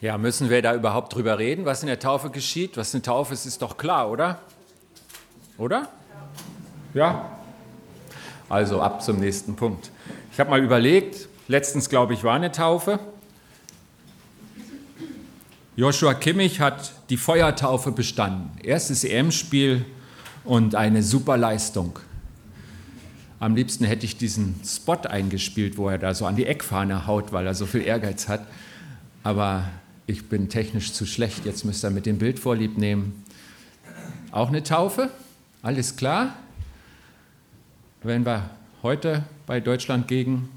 Ja, müssen wir da überhaupt drüber reden, was in der Taufe geschieht? Was eine Taufe ist, ist doch klar, oder? Oder? Ja. Also ab zum nächsten Punkt. Ich habe mal überlegt, letztens glaube ich war eine Taufe. Joshua Kimmich hat die Feuertaufe bestanden. Erstes EM-Spiel und eine super Leistung. Am liebsten hätte ich diesen Spot eingespielt, wo er da so an die Eckfahne haut, weil er so viel Ehrgeiz hat. Aber ich bin technisch zu schlecht, jetzt müsst ihr mit dem Bild vorlieb nehmen. Auch eine Taufe, alles klar. Wenn wir heute bei Deutschland gegen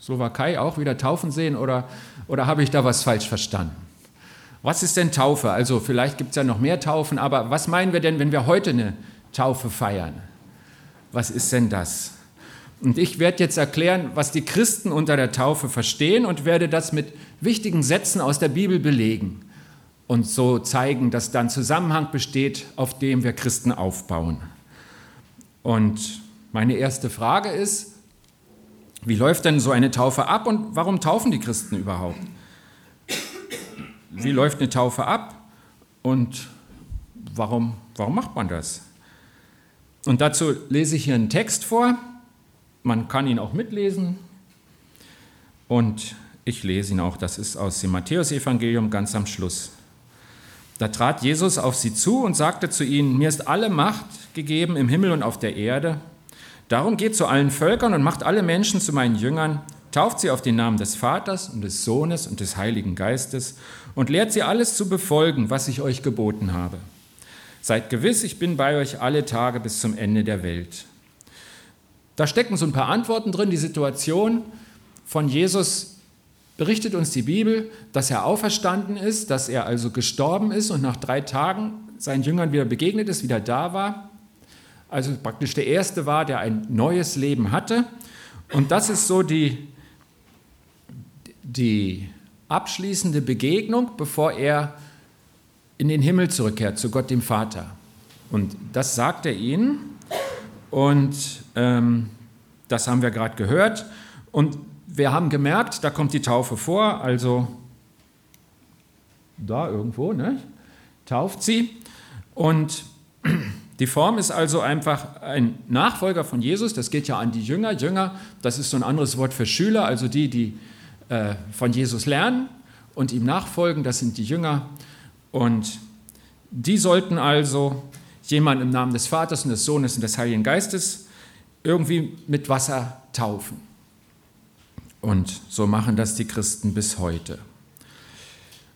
Slowakei auch wieder Taufen sehen oder, oder habe ich da was falsch verstanden? Was ist denn Taufe? Also vielleicht gibt es ja noch mehr Taufen, aber was meinen wir denn, wenn wir heute eine Taufe feiern? Was ist denn das? Und ich werde jetzt erklären, was die Christen unter der Taufe verstehen und werde das mit wichtigen Sätzen aus der Bibel belegen und so zeigen, dass da ein Zusammenhang besteht, auf dem wir Christen aufbauen. Und meine erste Frage ist, wie läuft denn so eine Taufe ab und warum taufen die Christen überhaupt? Wie läuft eine Taufe ab und warum, warum macht man das? Und dazu lese ich hier einen Text vor, man kann ihn auch mitlesen. Und ich lese ihn auch. Das ist aus dem Matthäusevangelium ganz am Schluss. Da trat Jesus auf sie zu und sagte zu ihnen, mir ist alle Macht gegeben im Himmel und auf der Erde. Darum geht zu allen Völkern und macht alle Menschen zu meinen Jüngern, tauft sie auf den Namen des Vaters und des Sohnes und des Heiligen Geistes und lehrt sie alles zu befolgen, was ich euch geboten habe. Seid gewiss, ich bin bei euch alle Tage bis zum Ende der Welt. Da stecken so ein paar Antworten drin. Die Situation von Jesus berichtet uns die Bibel, dass er auferstanden ist, dass er also gestorben ist und nach drei Tagen seinen Jüngern wieder begegnet ist, wieder da war. Also praktisch der Erste war, der ein neues Leben hatte. Und das ist so die, die abschließende Begegnung, bevor er in den Himmel zurückkehrt, zu Gott dem Vater. Und das sagt er ihnen. Und ähm, das haben wir gerade gehört. Und wir haben gemerkt, da kommt die Taufe vor, also da irgendwo, ne? tauft sie. Und die Form ist also einfach ein Nachfolger von Jesus, das geht ja an die Jünger. Jünger, das ist so ein anderes Wort für Schüler, also die, die äh, von Jesus lernen und ihm nachfolgen, das sind die Jünger. Und die sollten also jemand im Namen des Vaters und des Sohnes und des Heiligen Geistes irgendwie mit Wasser taufen. Und so machen das die Christen bis heute.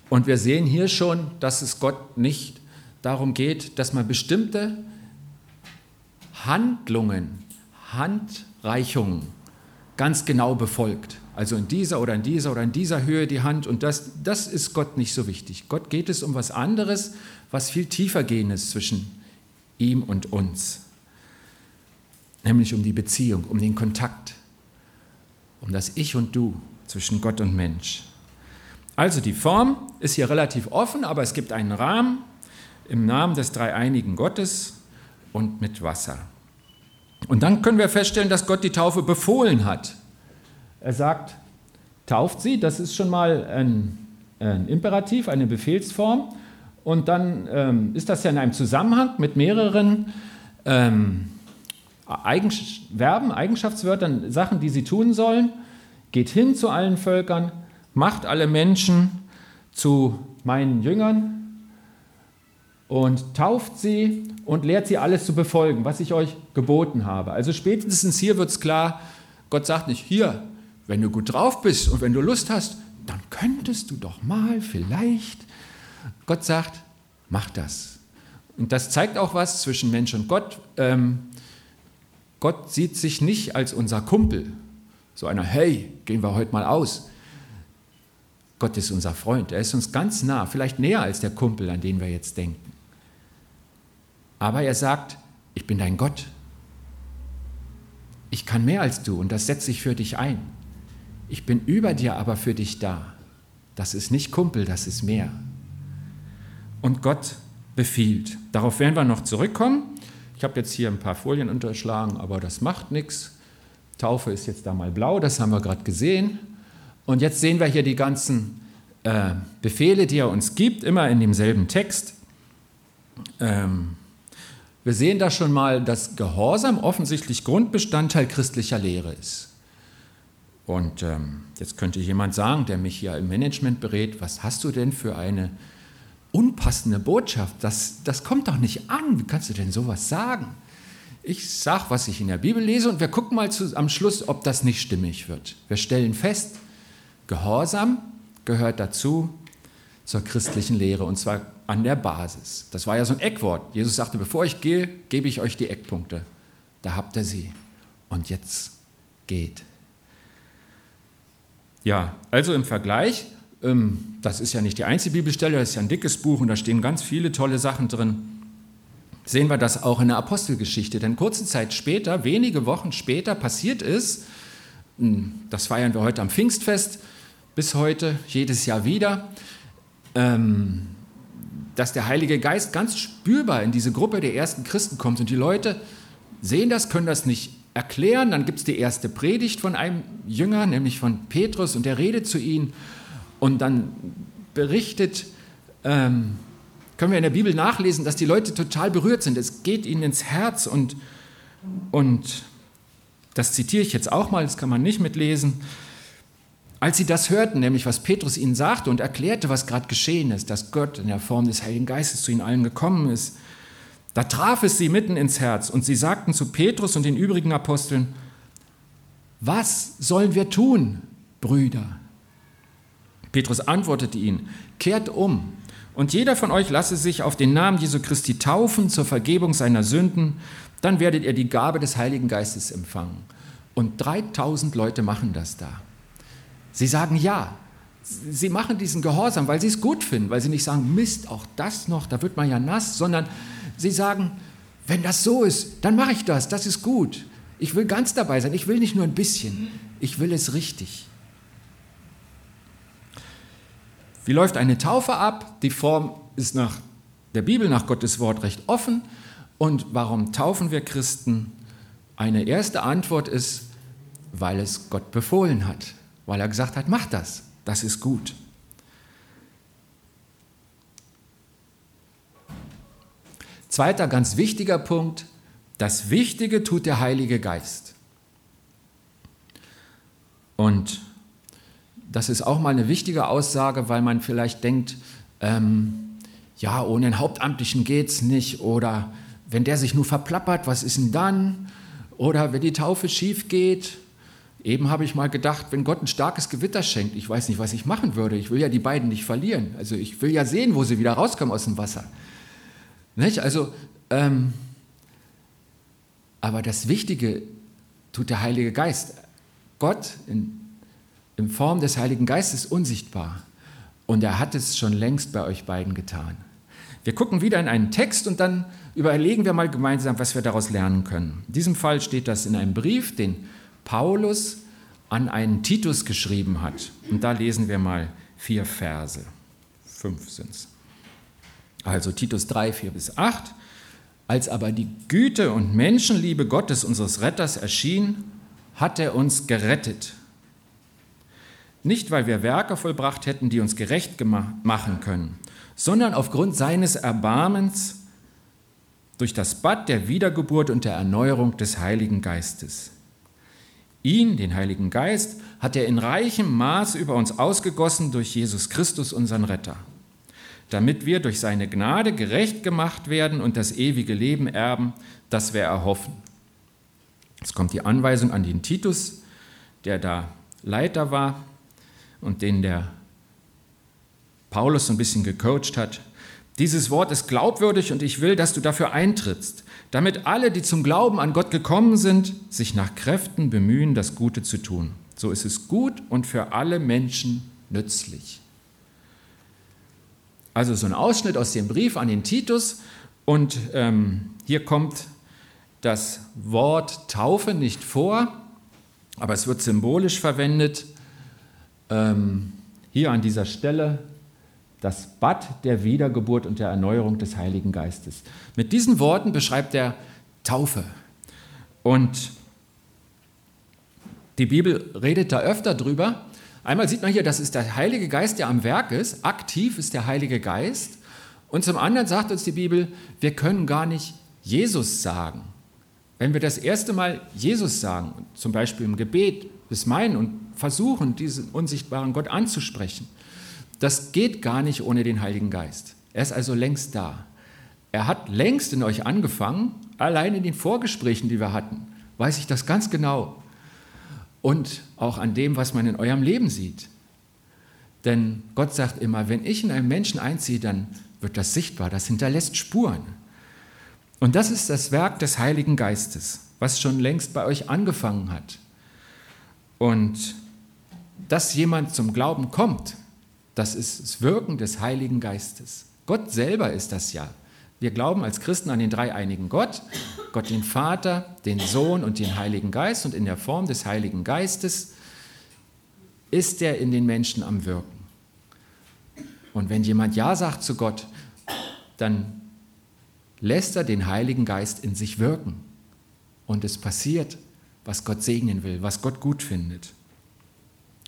Und wir sehen hier schon, dass es Gott nicht darum geht, dass man bestimmte Handlungen, Handreichungen ganz genau befolgt. Also in dieser oder in dieser oder in dieser Höhe die Hand. Und das, das ist Gott nicht so wichtig. Gott geht es um was anderes, was viel tiefer gehen ist zwischen ihm und uns. Nämlich um die Beziehung, um den Kontakt, um das Ich und Du zwischen Gott und Mensch. Also die Form ist hier relativ offen, aber es gibt einen Rahmen im Namen des dreieinigen Gottes und mit Wasser. Und dann können wir feststellen, dass Gott die Taufe befohlen hat. Er sagt, tauft sie, das ist schon mal ein, ein Imperativ, eine Befehlsform. Und dann ähm, ist das ja in einem Zusammenhang mit mehreren ähm, Eigens Verben, Eigenschaftswörtern, Sachen, die sie tun sollen. Geht hin zu allen Völkern, macht alle Menschen zu meinen Jüngern und tauft sie und lehrt sie alles zu befolgen, was ich euch geboten habe. Also spätestens hier wird es klar, Gott sagt nicht, hier, wenn du gut drauf bist und wenn du Lust hast, dann könntest du doch mal vielleicht Gott sagt, mach das. Und das zeigt auch was zwischen Mensch und Gott. Ähm, Gott sieht sich nicht als unser Kumpel, so einer, hey, gehen wir heute mal aus. Gott ist unser Freund, er ist uns ganz nah, vielleicht näher als der Kumpel, an den wir jetzt denken. Aber er sagt, ich bin dein Gott. Ich kann mehr als du und das setze ich für dich ein. Ich bin über dir aber für dich da. Das ist nicht Kumpel, das ist mehr und Gott befiehlt. Darauf werden wir noch zurückkommen. Ich habe jetzt hier ein paar Folien unterschlagen, aber das macht nichts. Taufe ist jetzt da mal blau, das haben wir gerade gesehen. Und jetzt sehen wir hier die ganzen äh, Befehle, die er uns gibt, immer in demselben Text. Ähm, wir sehen da schon mal, dass Gehorsam offensichtlich Grundbestandteil christlicher Lehre ist. Und ähm, jetzt könnte jemand sagen, der mich hier im Management berät, was hast du denn für eine unpassende Botschaft? Das, das kommt doch nicht an. Wie kannst du denn sowas sagen? Ich sage, was ich in der Bibel lese und wir gucken mal zu, am Schluss, ob das nicht stimmig wird. Wir stellen fest, Gehorsam gehört dazu zur christlichen Lehre und zwar an der Basis. Das war ja so ein Eckwort. Jesus sagte, bevor ich gehe, gebe ich euch die Eckpunkte. Da habt ihr sie. Und jetzt geht. Ja, also im Vergleich, das ist ja nicht die einzige Bibelstelle, das ist ja ein dickes Buch und da stehen ganz viele tolle Sachen drin. Sehen wir das auch in der Apostelgeschichte. Denn kurze Zeit später, wenige Wochen später, passiert ist, hm, das feiern wir heute am Pfingstfest, bis heute, jedes Jahr wieder, ähm, dass der Heilige Geist ganz spürbar in diese Gruppe der ersten Christen kommt und die Leute sehen das, können das nicht erklären. Dann gibt es die erste Predigt von einem Jünger, nämlich von Petrus, und der redet zu ihnen und dann berichtet, ähm, können wir in der Bibel nachlesen, dass die Leute total berührt sind. Es geht ihnen ins Herz und, und das zitiere ich jetzt auch mal, das kann man nicht mitlesen. Als sie das hörten, nämlich was Petrus ihnen sagte und erklärte, was gerade geschehen ist, dass Gott in der Form des Heiligen Geistes zu ihnen allen gekommen ist, da traf es sie mitten ins Herz und sie sagten zu Petrus und den übrigen Aposteln, was sollen wir tun, Brüder? Petrus antwortete ihnen, kehrt um und jeder von euch lasse sich auf den Namen Jesu Christi taufen zur Vergebung seiner Sünden, dann werdet ihr die Gabe des Heiligen Geistes empfangen. Und 3000 Leute machen das da. Sie sagen ja. Sie machen diesen Gehorsam, weil sie es gut finden, weil sie nicht sagen, Mist, auch das noch, da wird man ja nass, sondern sie sagen, wenn das so ist, dann mache ich das, das ist gut. Ich will ganz dabei sein, ich will nicht nur ein bisschen, ich will es richtig. Wie läuft eine Taufe ab? Die Form ist nach der Bibel, nach Gottes Wort recht offen. Und warum taufen wir Christen? Eine erste Antwort ist, weil es Gott befohlen hat weil er gesagt hat, mach das, das ist gut. Zweiter ganz wichtiger Punkt, das Wichtige tut der Heilige Geist. Und das ist auch mal eine wichtige Aussage, weil man vielleicht denkt, ähm, ja, ohne den Hauptamtlichen geht es nicht oder wenn der sich nur verplappert, was ist denn dann? Oder wenn die Taufe schief geht, Eben habe ich mal gedacht, wenn Gott ein starkes Gewitter schenkt, ich weiß nicht, was ich machen würde. Ich will ja die beiden nicht verlieren. Also ich will ja sehen, wo sie wieder rauskommen aus dem Wasser. Nicht? Also, ähm, aber das Wichtige tut der Heilige Geist. Gott in, in Form des Heiligen Geistes ist unsichtbar. Und er hat es schon längst bei euch beiden getan. Wir gucken wieder in einen Text und dann überlegen wir mal gemeinsam, was wir daraus lernen können. In diesem Fall steht das in einem Brief, den Paulus an einen Titus geschrieben hat. Und da lesen wir mal vier Verse. Fünf sind es. Also Titus 3, 4 bis 8. Als aber die Güte und Menschenliebe Gottes, unseres Retters, erschien, hat er uns gerettet. Nicht, weil wir Werke vollbracht hätten, die uns gerecht machen können, sondern aufgrund seines Erbarmens durch das Bad der Wiedergeburt und der Erneuerung des Heiligen Geistes Ihn, den Heiligen Geist, hat er in reichem Maß über uns ausgegossen durch Jesus Christus, unseren Retter, damit wir durch seine Gnade gerecht gemacht werden und das ewige Leben erben, das wir erhoffen. Jetzt kommt die Anweisung an den Titus, der da Leiter war und den der Paulus so ein bisschen gecoacht hat. Dieses Wort ist glaubwürdig und ich will, dass du dafür eintrittst damit alle, die zum Glauben an Gott gekommen sind, sich nach Kräften bemühen, das Gute zu tun. So ist es gut und für alle Menschen nützlich. Also so ein Ausschnitt aus dem Brief an den Titus und ähm, hier kommt das Wort Taufe nicht vor, aber es wird symbolisch verwendet. Ähm, hier an dieser Stelle das Bad der Wiedergeburt und der Erneuerung des Heiligen Geistes. Mit diesen Worten beschreibt er Taufe. Und die Bibel redet da öfter drüber, Einmal sieht man hier, das ist der Heilige Geist, der am Werk ist. Aktiv ist der Heilige Geist. Und zum anderen sagt uns die Bibel, wir können gar nicht Jesus sagen. Wenn wir das erste Mal Jesus sagen, zum Beispiel im Gebet, bis meinen und versuchen, diesen unsichtbaren Gott anzusprechen, das geht gar nicht ohne den Heiligen Geist. Er ist also längst da. Er hat längst in euch angefangen, allein in den Vorgesprächen, die wir hatten, weiß ich das ganz genau. Und auch an dem, was man in eurem Leben sieht. Denn Gott sagt immer, wenn ich in einen Menschen einziehe, dann wird das sichtbar, das hinterlässt Spuren. Und das ist das Werk des Heiligen Geistes, was schon längst bei euch angefangen hat. Und dass jemand zum Glauben kommt, das ist das Wirken des Heiligen Geistes. Gott selber ist das ja. Wir glauben als Christen an den dreieinigen Gott, Gott den Vater, den Sohn und den Heiligen Geist. Und in der Form des Heiligen Geistes ist er in den Menschen am Wirken. Und wenn jemand Ja sagt zu Gott, dann lässt er den Heiligen Geist in sich wirken. Und es passiert, was Gott segnen will, was Gott gut findet.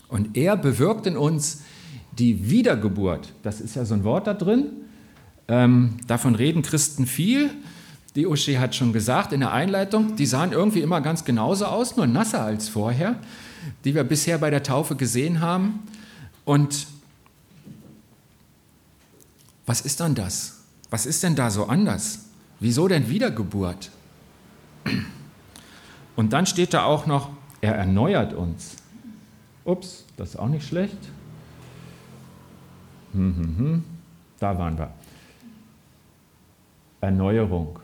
Und er bewirkt in uns die Wiedergeburt. Das ist ja so ein Wort da drin. Ähm, davon reden Christen viel. Die Uschi hat schon gesagt in der Einleitung, die sahen irgendwie immer ganz genauso aus, nur nasser als vorher, die wir bisher bei der Taufe gesehen haben. Und was ist dann das? Was ist denn da so anders? Wieso denn Wiedergeburt? Und dann steht da auch noch, er erneuert uns. Ups, das ist auch nicht schlecht. Hm, hm, hm. Da waren wir. Erneuerung.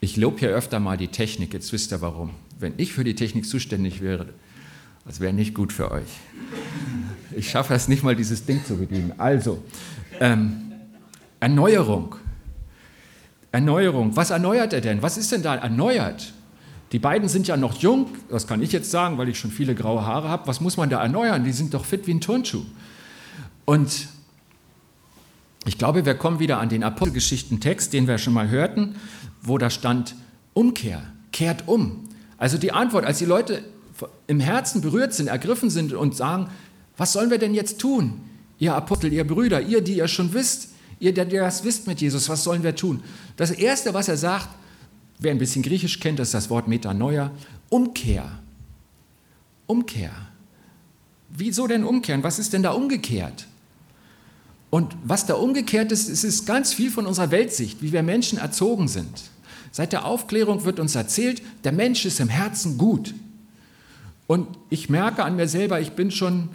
Ich lobe hier öfter mal die Technik, jetzt wisst ihr warum. Wenn ich für die Technik zuständig wäre, das wäre nicht gut für euch. Ich schaffe es nicht mal, dieses Ding zu bedienen. Also, ähm, Erneuerung. Erneuerung. Was erneuert er denn? Was ist denn da erneuert? Die beiden sind ja noch jung, das kann ich jetzt sagen, weil ich schon viele graue Haare habe. Was muss man da erneuern? Die sind doch fit wie ein Turnschuh. Und ich glaube, wir kommen wieder an den Apostelgeschichten-Text, den wir schon mal hörten, wo da stand, Umkehr, kehrt um. Also die Antwort, als die Leute im Herzen berührt sind, ergriffen sind und sagen, was sollen wir denn jetzt tun? Ihr Apostel, ihr Brüder, ihr, die ihr schon wisst, ihr, der das wisst mit Jesus, was sollen wir tun? Das Erste, was er sagt, wer ein bisschen Griechisch kennt, das ist das Wort Metanoia, Umkehr. Umkehr. Wieso denn umkehren? Was ist denn da umgekehrt? Und was da umgekehrt ist, es ist ganz viel von unserer Weltsicht, wie wir Menschen erzogen sind. Seit der Aufklärung wird uns erzählt, der Mensch ist im Herzen gut. Und ich merke an mir selber, ich bin schon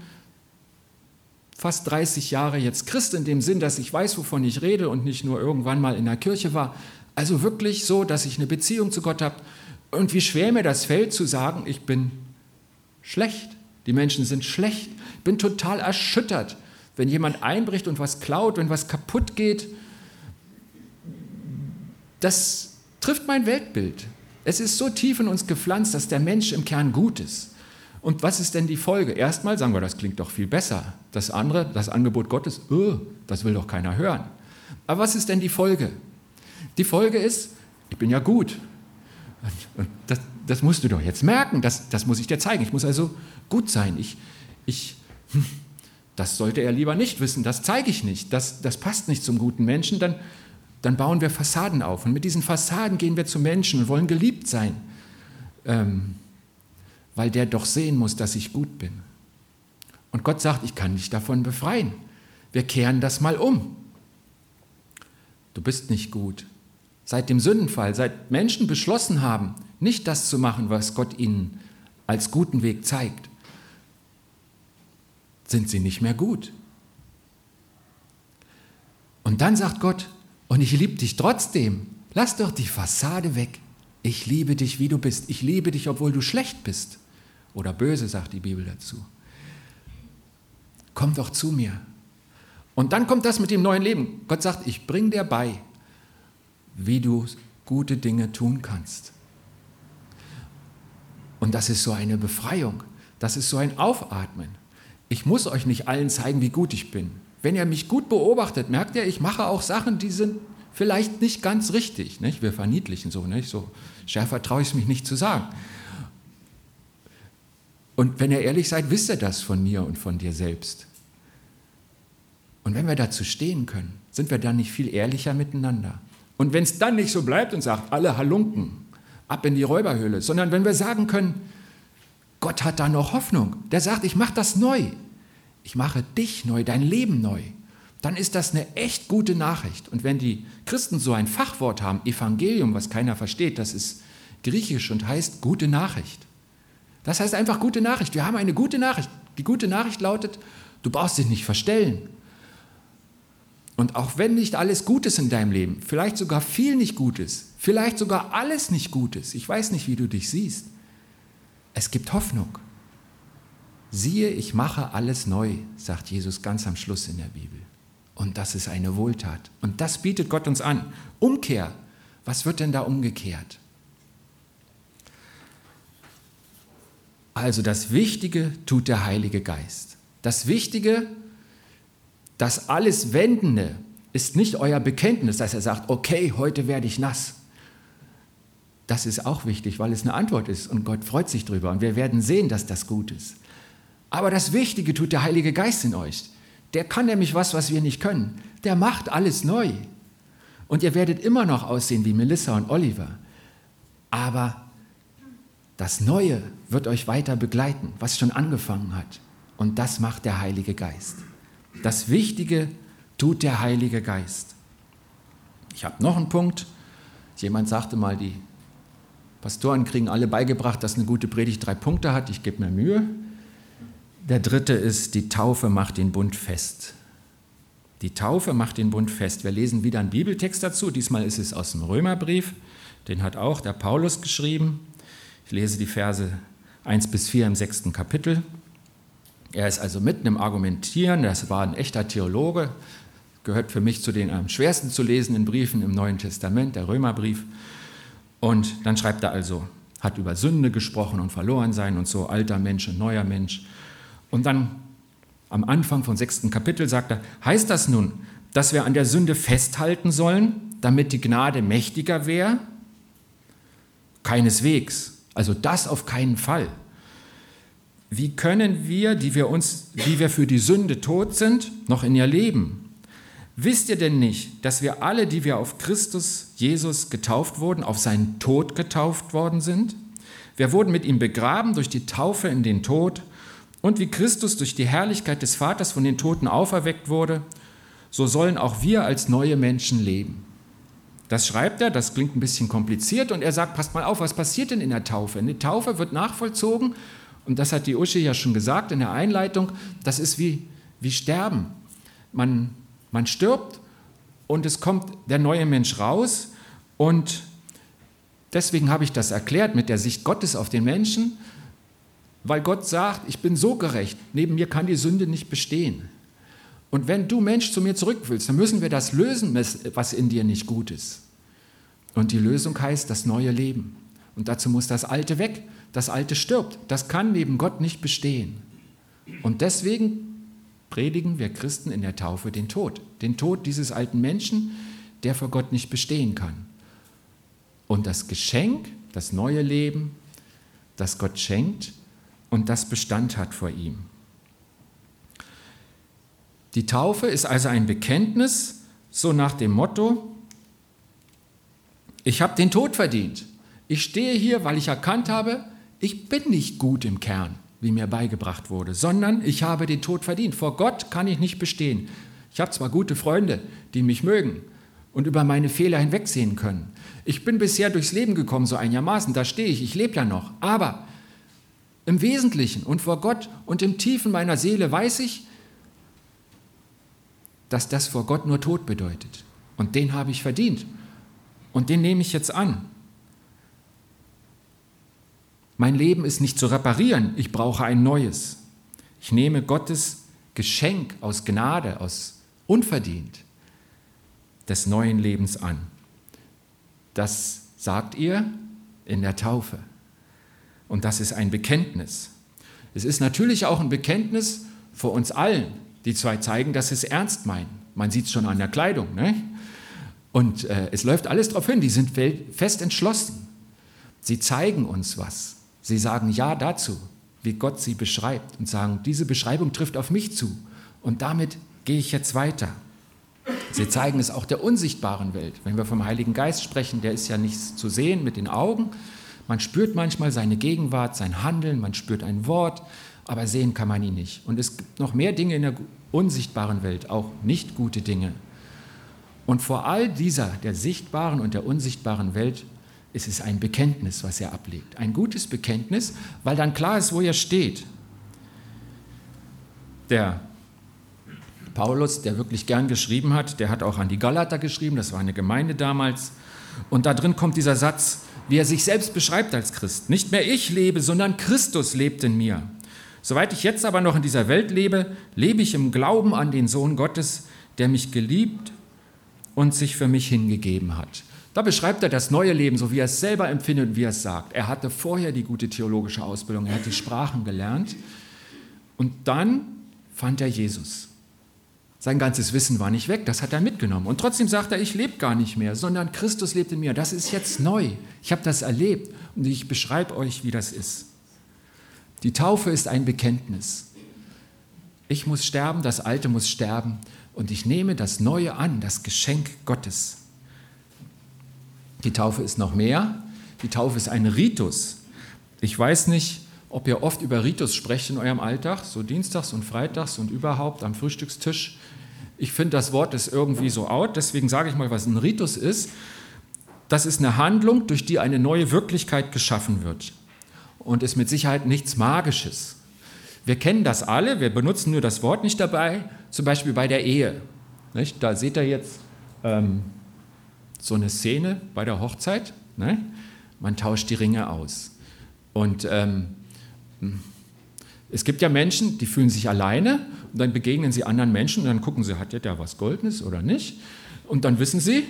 fast 30 Jahre jetzt Christ in dem Sinn, dass ich weiß, wovon ich rede und nicht nur irgendwann mal in der Kirche war. Also wirklich so, dass ich eine Beziehung zu Gott habe. Und wie schwer mir das fällt zu sagen, ich bin schlecht. Die Menschen sind schlecht. Ich bin total erschüttert wenn jemand einbricht und was klaut, wenn was kaputt geht, das trifft mein Weltbild. Es ist so tief in uns gepflanzt, dass der Mensch im Kern gut ist. Und was ist denn die Folge? Erstmal sagen wir, das klingt doch viel besser. Das andere, das Angebot Gottes, oh, das will doch keiner hören. Aber was ist denn die Folge? Die Folge ist, ich bin ja gut. Das, das musst du doch jetzt merken, das, das muss ich dir zeigen. Ich muss also gut sein. Ich, ich, hm, das sollte er lieber nicht wissen, das zeige ich nicht, das, das passt nicht zum guten Menschen, dann, dann bauen wir Fassaden auf. Und mit diesen Fassaden gehen wir zu Menschen und wollen geliebt sein, ähm, weil der doch sehen muss, dass ich gut bin. Und Gott sagt, ich kann dich davon befreien. Wir kehren das mal um. Du bist nicht gut. Seit dem Sündenfall, seit Menschen beschlossen haben, nicht das zu machen, was Gott ihnen als guten Weg zeigt, sind sie nicht mehr gut. Und dann sagt Gott, und ich liebe dich trotzdem. Lass doch die Fassade weg. Ich liebe dich, wie du bist. Ich liebe dich, obwohl du schlecht bist. Oder böse, sagt die Bibel dazu. Komm doch zu mir. Und dann kommt das mit dem neuen Leben. Gott sagt, ich bringe dir bei, wie du gute Dinge tun kannst. Und das ist so eine Befreiung. Das ist so ein Aufatmen ich muss euch nicht allen zeigen, wie gut ich bin. Wenn ihr mich gut beobachtet, merkt ihr, ich mache auch Sachen, die sind vielleicht nicht ganz richtig. Nicht? Wir verniedlichen so, nicht? so schärfer traue ich es mich nicht zu sagen. Und wenn ihr ehrlich seid, wisst ihr das von mir und von dir selbst. Und wenn wir dazu stehen können, sind wir dann nicht viel ehrlicher miteinander. Und wenn es dann nicht so bleibt und sagt, alle Halunken, ab in die Räuberhöhle, sondern wenn wir sagen können, Gott hat da noch Hoffnung. Der sagt, ich mache das neu. Ich mache dich neu, dein Leben neu. Dann ist das eine echt gute Nachricht. Und wenn die Christen so ein Fachwort haben, Evangelium, was keiner versteht, das ist griechisch und heißt gute Nachricht. Das heißt einfach gute Nachricht. Wir haben eine gute Nachricht. Die gute Nachricht lautet, du brauchst dich nicht verstellen. Und auch wenn nicht alles Gutes in deinem Leben, vielleicht sogar viel nicht Gutes, vielleicht sogar alles nicht Gutes, ich weiß nicht, wie du dich siehst, es gibt Hoffnung. Siehe, ich mache alles neu, sagt Jesus ganz am Schluss in der Bibel. Und das ist eine Wohltat. Und das bietet Gott uns an. Umkehr. Was wird denn da umgekehrt? Also das Wichtige tut der Heilige Geist. Das Wichtige, das alles Wendende ist nicht euer Bekenntnis, dass er sagt, okay, heute werde ich nass. Das ist auch wichtig, weil es eine Antwort ist und Gott freut sich drüber und wir werden sehen, dass das gut ist. Aber das Wichtige tut der Heilige Geist in euch. Der kann nämlich was, was wir nicht können. Der macht alles neu. Und ihr werdet immer noch aussehen wie Melissa und Oliver. Aber das Neue wird euch weiter begleiten, was schon angefangen hat. Und das macht der Heilige Geist. Das Wichtige tut der Heilige Geist. Ich habe noch einen Punkt. Jemand sagte mal, die Pastoren kriegen alle beigebracht, dass eine gute Predigt drei Punkte hat. Ich gebe mir Mühe. Der dritte ist, die Taufe macht den Bund fest. Die Taufe macht den Bund fest. Wir lesen wieder einen Bibeltext dazu. Diesmal ist es aus dem Römerbrief. Den hat auch der Paulus geschrieben. Ich lese die Verse 1 bis 4 im sechsten Kapitel. Er ist also mitten im Argumentieren. Das war ein echter Theologe. Gehört für mich zu den am schwersten zu lesenden Briefen im Neuen Testament, der Römerbrief. Und dann schreibt er also, hat über Sünde gesprochen und Verlorensein und so, alter Mensch und neuer Mensch. Und dann am Anfang vom sechsten Kapitel sagt er, heißt das nun, dass wir an der Sünde festhalten sollen, damit die Gnade mächtiger wäre? Keineswegs. Also das auf keinen Fall. Wie können wir, die wir uns, die wir für die Sünde tot sind, noch in ihr leben? Wisst ihr denn nicht, dass wir alle, die wir auf Christus Jesus getauft wurden, auf seinen Tod getauft worden sind? Wir wurden mit ihm begraben durch die Taufe in den Tod und wie Christus durch die Herrlichkeit des Vaters von den Toten auferweckt wurde, so sollen auch wir als neue Menschen leben. Das schreibt er, das klingt ein bisschen kompliziert und er sagt, passt mal auf, was passiert denn in der Taufe? Eine Taufe wird nachvollzogen und das hat die Uschi ja schon gesagt in der Einleitung, das ist wie, wie Sterben. Man, man stirbt und es kommt der neue Mensch raus und deswegen habe ich das erklärt mit der Sicht Gottes auf den Menschen weil Gott sagt, ich bin so gerecht, neben mir kann die Sünde nicht bestehen. Und wenn du Mensch zu mir zurück willst, dann müssen wir das lösen, was in dir nicht gut ist. Und die Lösung heißt das neue Leben. Und dazu muss das Alte weg. Das Alte stirbt. Das kann neben Gott nicht bestehen. Und deswegen predigen wir Christen in der Taufe den Tod. Den Tod dieses alten Menschen, der vor Gott nicht bestehen kann. Und das Geschenk, das neue Leben, das Gott schenkt, und das Bestand hat vor ihm. Die Taufe ist also ein Bekenntnis, so nach dem Motto, ich habe den Tod verdient. Ich stehe hier, weil ich erkannt habe, ich bin nicht gut im Kern, wie mir beigebracht wurde, sondern ich habe den Tod verdient. Vor Gott kann ich nicht bestehen. Ich habe zwar gute Freunde, die mich mögen und über meine Fehler hinwegsehen können. Ich bin bisher durchs Leben gekommen, so einigermaßen, da stehe ich, ich lebe ja noch. Aber im Wesentlichen und vor Gott und im Tiefen meiner Seele weiß ich, dass das vor Gott nur Tod bedeutet. Und den habe ich verdient. Und den nehme ich jetzt an. Mein Leben ist nicht zu reparieren, ich brauche ein neues. Ich nehme Gottes Geschenk aus Gnade, aus unverdient des neuen Lebens an. Das sagt ihr in der Taufe. Und das ist ein Bekenntnis. Es ist natürlich auch ein Bekenntnis vor uns allen, die zwei zeigen, dass sie es ernst meinen. Man sieht es schon an der Kleidung. Ne? Und äh, es läuft alles darauf hin, die sind fest entschlossen. Sie zeigen uns was. Sie sagen Ja dazu. wie Gott sie beschreibt und sagen, diese Beschreibung trifft auf mich zu und damit gehe ich jetzt weiter. Sie zeigen es auch der unsichtbaren Welt. Wenn wir vom Heiligen Geist sprechen, der ist ja nichts zu sehen mit den Augen. Man spürt manchmal seine Gegenwart, sein Handeln, man spürt ein Wort, aber sehen kann man ihn nicht. Und es gibt noch mehr Dinge in der unsichtbaren Welt, auch nicht gute Dinge. Und vor all dieser, der sichtbaren und der unsichtbaren Welt, ist es ein Bekenntnis, was er ablegt. Ein gutes Bekenntnis, weil dann klar ist, wo er steht. Der Paulus, der wirklich gern geschrieben hat, der hat auch an die Galater geschrieben, das war eine Gemeinde damals. Und da drin kommt dieser Satz, wie er sich selbst beschreibt als Christ. Nicht mehr ich lebe, sondern Christus lebt in mir. Soweit ich jetzt aber noch in dieser Welt lebe, lebe ich im Glauben an den Sohn Gottes, der mich geliebt und sich für mich hingegeben hat. Da beschreibt er das neue Leben, so wie er es selber empfindet und wie er es sagt. Er hatte vorher die gute theologische Ausbildung, er hat die Sprachen gelernt und dann fand er Jesus. Sein ganzes Wissen war nicht weg, das hat er mitgenommen. Und trotzdem sagt er, ich lebe gar nicht mehr, sondern Christus lebt in mir. Das ist jetzt neu. Ich habe das erlebt und ich beschreibe euch, wie das ist. Die Taufe ist ein Bekenntnis. Ich muss sterben, das Alte muss sterben und ich nehme das Neue an, das Geschenk Gottes. Die Taufe ist noch mehr. Die Taufe ist ein Ritus. Ich weiß nicht, ob ihr oft über Ritus sprecht in eurem Alltag, so dienstags und freitags und überhaupt am Frühstückstisch. Ich finde, das Wort ist irgendwie so out, deswegen sage ich mal, was ein Ritus ist. Das ist eine Handlung, durch die eine neue Wirklichkeit geschaffen wird und ist mit Sicherheit nichts Magisches. Wir kennen das alle, wir benutzen nur das Wort nicht dabei, zum Beispiel bei der Ehe. Nicht? Da seht ihr jetzt ähm, so eine Szene bei der Hochzeit. Ne? Man tauscht die Ringe aus. Und ähm, es gibt ja Menschen, die fühlen sich alleine und dann begegnen sie anderen Menschen und dann gucken sie, hat der da was Goldenes oder nicht? Und dann wissen sie,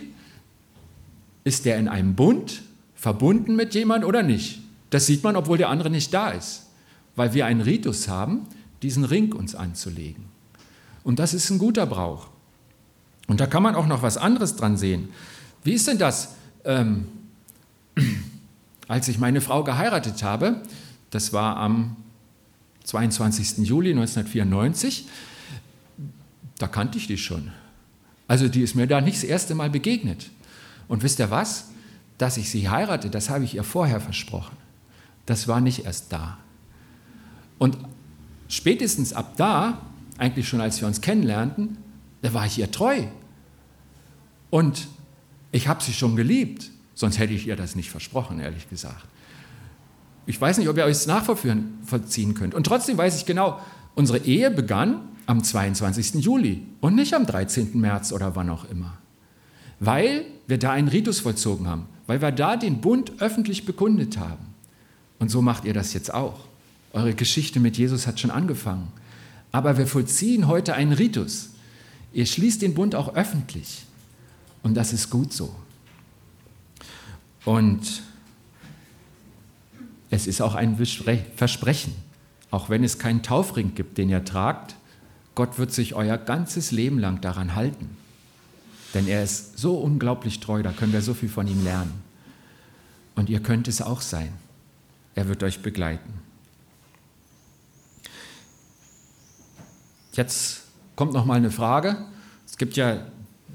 ist der in einem Bund verbunden mit jemand oder nicht? Das sieht man, obwohl der andere nicht da ist, weil wir einen Ritus haben, diesen Ring uns anzulegen. Und das ist ein guter Brauch. Und da kann man auch noch was anderes dran sehen. Wie ist denn das, ähm, als ich meine Frau geheiratet habe? Das war am 22. Juli 1994. Da kannte ich die schon. Also die ist mir da nicht das erste Mal begegnet. Und wisst ihr was? Dass ich sie heirate, das habe ich ihr vorher versprochen. Das war nicht erst da. Und spätestens ab da, eigentlich schon als wir uns kennenlernten, da war ich ihr treu. Und ich habe sie schon geliebt, sonst hätte ich ihr das nicht versprochen, ehrlich gesagt. Ich weiß nicht, ob ihr euch das nachvollziehen könnt. Und trotzdem weiß ich genau, unsere Ehe begann am 22. Juli und nicht am 13. März oder wann auch immer. Weil wir da einen Ritus vollzogen haben, weil wir da den Bund öffentlich bekundet haben. Und so macht ihr das jetzt auch. Eure Geschichte mit Jesus hat schon angefangen. Aber wir vollziehen heute einen Ritus. Ihr schließt den Bund auch öffentlich. Und das ist gut so. Und es ist auch ein Versprechen, auch wenn es keinen Taufring gibt, den ihr tragt, Gott wird sich euer ganzes Leben lang daran halten. Denn er ist so unglaublich treu, da können wir so viel von ihm lernen. Und ihr könnt es auch sein. Er wird euch begleiten. Jetzt kommt noch mal eine Frage. Es gibt ja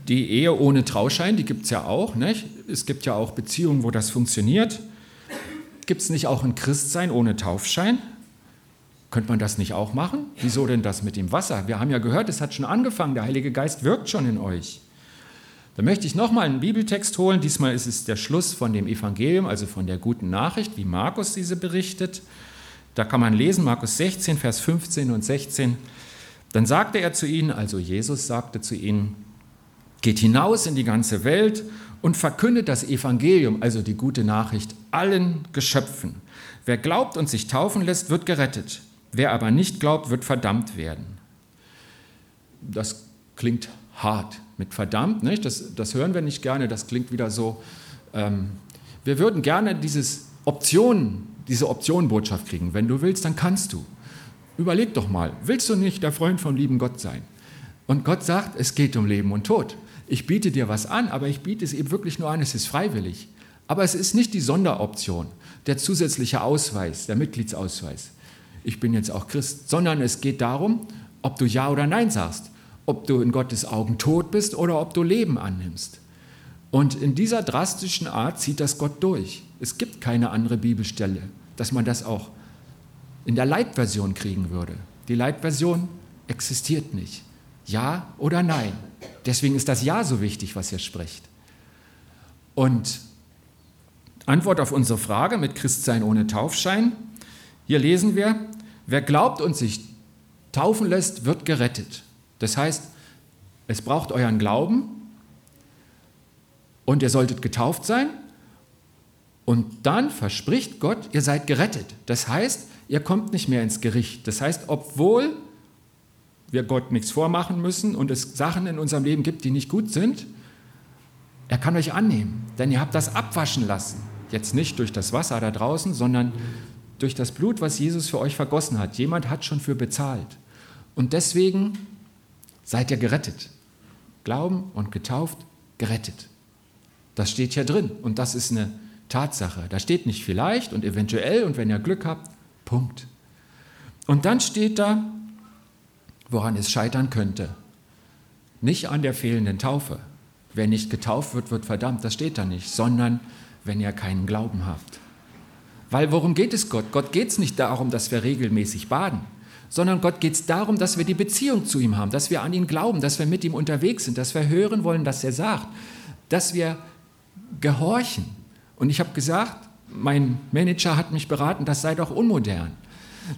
die Ehe ohne Trauschein, die gibt es ja auch. Nicht? Es gibt ja auch Beziehungen, wo das funktioniert. Gibt es nicht auch ein Christsein ohne Taufschein? Könnte man das nicht auch machen? Wieso denn das mit dem Wasser? Wir haben ja gehört, es hat schon angefangen, der Heilige Geist wirkt schon in euch. Da möchte ich nochmal einen Bibeltext holen. Diesmal ist es der Schluss von dem Evangelium, also von der guten Nachricht, wie Markus diese berichtet. Da kann man lesen, Markus 16, Vers 15 und 16. Dann sagte er zu ihnen, also Jesus sagte zu ihnen, geht hinaus in die ganze Welt und verkündet das Evangelium, also die gute Nachricht, allen Geschöpfen. Wer glaubt und sich taufen lässt, wird gerettet. Wer aber nicht glaubt, wird verdammt werden. Das klingt hart mit verdammt, nicht? Das, das hören wir nicht gerne, das klingt wieder so. Ähm, wir würden gerne dieses Option, diese Optionenbotschaft kriegen. Wenn du willst, dann kannst du. Überleg doch mal, willst du nicht der Freund vom lieben Gott sein? Und Gott sagt, es geht um Leben und Tod ich biete dir was an, aber ich biete es eben wirklich nur an, es ist freiwillig. Aber es ist nicht die Sonderoption, der zusätzliche Ausweis, der Mitgliedsausweis. ich bin jetzt auch Christ, sondern es geht darum, ob du Ja oder Nein sagst, ob du in Gottes Augen tot bist oder ob du Leben annimmst. Und in dieser drastischen Art zieht das Gott durch. Es gibt keine andere Bibelstelle, dass man das auch in der Leitversion kriegen würde. Die Leitversion existiert nicht. Ja oder nein. Deswegen ist das Ja so wichtig, was ihr spricht. Und Antwort auf unsere Frage mit Christsein ohne Taufschein. Hier lesen wir, wer glaubt und sich taufen lässt, wird gerettet. Das heißt, es braucht euren Glauben und ihr solltet getauft sein und dann verspricht Gott, ihr seid gerettet. Das heißt, ihr kommt nicht mehr ins Gericht. Das heißt, obwohl wir Gott nichts vormachen müssen und es Sachen in unserem Leben gibt, die nicht gut sind, er kann euch annehmen, denn ihr habt das abwaschen lassen. Jetzt nicht durch das Wasser da draußen, sondern durch das Blut, was Jesus für euch vergossen hat. Jemand hat schon für bezahlt. Und deswegen seid ihr gerettet. Glauben und getauft, gerettet. Das steht hier drin und das ist eine Tatsache. Da steht nicht vielleicht und eventuell und wenn ihr Glück habt, Punkt. Und dann steht da, woran es scheitern könnte. Nicht an der fehlenden Taufe. Wer nicht getauft wird, wird verdammt, das steht da nicht, sondern wenn ihr keinen Glauben habt. Weil worum geht es Gott? Gott geht es nicht darum, dass wir regelmäßig baden, sondern Gott geht es darum, dass wir die Beziehung zu ihm haben, dass wir an ihn glauben, dass wir mit ihm unterwegs sind, dass wir hören wollen, was er sagt, dass wir gehorchen. Und ich habe gesagt, mein Manager hat mich beraten, das sei doch unmodern.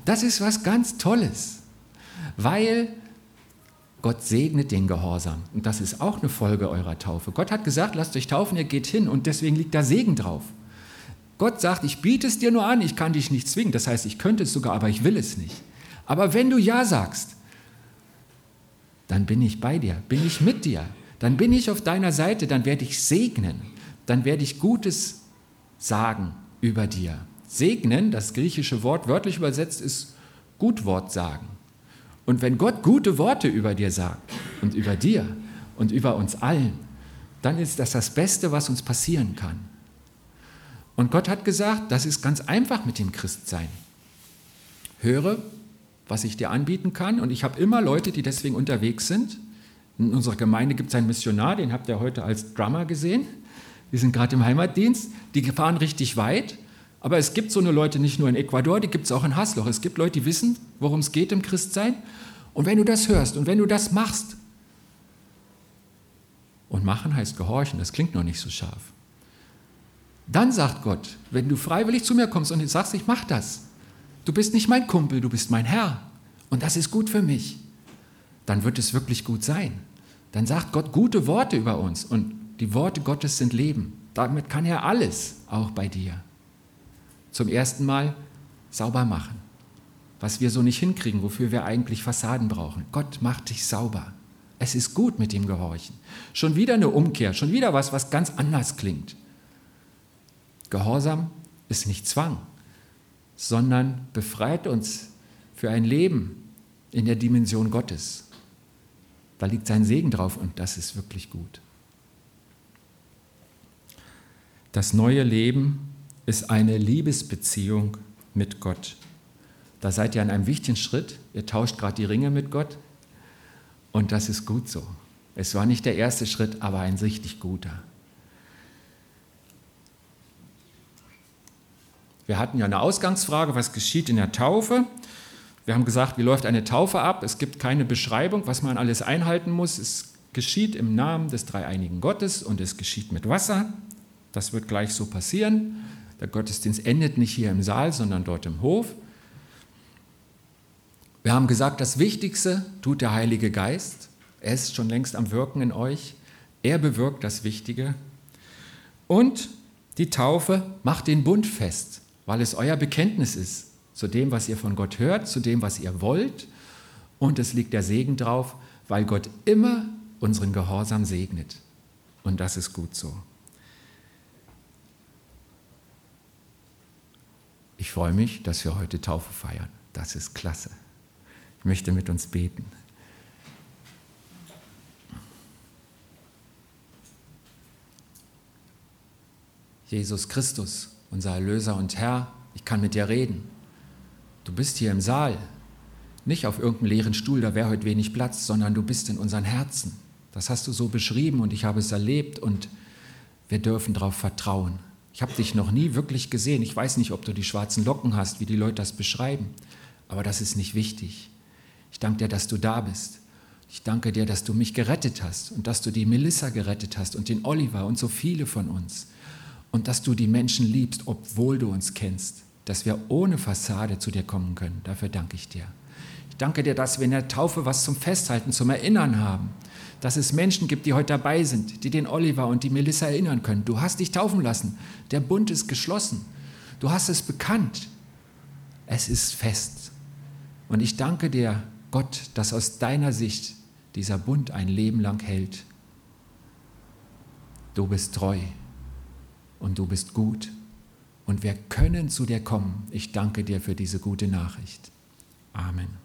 Das ist was ganz Tolles, weil Gott segnet den Gehorsam. Und das ist auch eine Folge eurer Taufe. Gott hat gesagt, lasst euch taufen, ihr geht hin und deswegen liegt da Segen drauf. Gott sagt, ich biete es dir nur an, ich kann dich nicht zwingen. Das heißt, ich könnte es sogar, aber ich will es nicht. Aber wenn du Ja sagst, dann bin ich bei dir, bin ich mit dir, dann bin ich auf deiner Seite, dann werde ich segnen, dann werde ich Gutes sagen über dir. Segnen, das griechische Wort wörtlich übersetzt ist Gutwort sagen. Und wenn Gott gute Worte über dir sagt und über dir und über uns allen, dann ist das das Beste, was uns passieren kann. Und Gott hat gesagt, das ist ganz einfach mit dem Christsein. Höre, was ich dir anbieten kann. Und ich habe immer Leute, die deswegen unterwegs sind. In unserer Gemeinde gibt es einen Missionar, den habt ihr heute als Drummer gesehen. Die sind gerade im Heimatdienst, die fahren richtig weit. Aber es gibt so eine Leute nicht nur in Ecuador, die gibt es auch in Hasloch. Es gibt Leute, die wissen, worum es geht im Christsein. Und wenn du das hörst und wenn du das machst, und machen heißt gehorchen, das klingt noch nicht so scharf. Dann sagt Gott, wenn du freiwillig zu mir kommst und sagst, ich mach das, du bist nicht mein Kumpel, du bist mein Herr und das ist gut für mich, dann wird es wirklich gut sein. Dann sagt Gott gute Worte über uns und die Worte Gottes sind Leben. Damit kann er alles, auch bei dir. Zum ersten Mal sauber machen, was wir so nicht hinkriegen, wofür wir eigentlich Fassaden brauchen. Gott macht dich sauber. Es ist gut mit dem Gehorchen. Schon wieder eine Umkehr, schon wieder was, was ganz anders klingt. Gehorsam ist nicht Zwang, sondern befreit uns für ein Leben in der Dimension Gottes. Da liegt sein Segen drauf und das ist wirklich gut. Das neue Leben ist eine Liebesbeziehung mit Gott. Da seid ihr an einem wichtigen Schritt. Ihr tauscht gerade die Ringe mit Gott und das ist gut so. Es war nicht der erste Schritt, aber ein richtig guter. Wir hatten ja eine Ausgangsfrage, was geschieht in der Taufe? Wir haben gesagt, wie läuft eine Taufe ab? Es gibt keine Beschreibung, was man alles einhalten muss. Es geschieht im Namen des dreieinigen Gottes und es geschieht mit Wasser. Das wird gleich so passieren. Der Gottesdienst endet nicht hier im Saal, sondern dort im Hof. Wir haben gesagt, das Wichtigste tut der Heilige Geist. Er ist schon längst am Wirken in euch. Er bewirkt das Wichtige. Und die Taufe macht den Bund fest, weil es euer Bekenntnis ist zu dem, was ihr von Gott hört, zu dem, was ihr wollt. Und es liegt der Segen drauf, weil Gott immer unseren Gehorsam segnet. Und das ist gut so. Ich freue mich, dass wir heute Taufe feiern. Das ist klasse. Ich möchte mit uns beten. Jesus Christus, unser Erlöser und Herr, ich kann mit dir reden. Du bist hier im Saal, nicht auf irgendeinem leeren Stuhl, da wäre heute wenig Platz, sondern du bist in unseren Herzen. Das hast du so beschrieben und ich habe es erlebt und wir dürfen darauf vertrauen. Ich habe dich noch nie wirklich gesehen. Ich weiß nicht, ob du die schwarzen Locken hast, wie die Leute das beschreiben, aber das ist nicht wichtig. Ich danke dir, dass du da bist. Ich danke dir, dass du mich gerettet hast und dass du die Melissa gerettet hast und den Oliver und so viele von uns. Und dass du die Menschen liebst, obwohl du uns kennst. Dass wir ohne Fassade zu dir kommen können. Dafür danke ich dir. Ich danke dir, dass wir in der Taufe was zum Festhalten, zum Erinnern haben. Dass es Menschen gibt, die heute dabei sind, die den Oliver und die Melissa erinnern können. Du hast dich taufen lassen. Der Bund ist geschlossen. Du hast es bekannt. Es ist fest. Und ich danke dir, Gott, dass aus deiner Sicht dieser Bund ein Leben lang hält. Du bist treu und du bist gut und wir können zu dir kommen. Ich danke dir für diese gute Nachricht. Amen.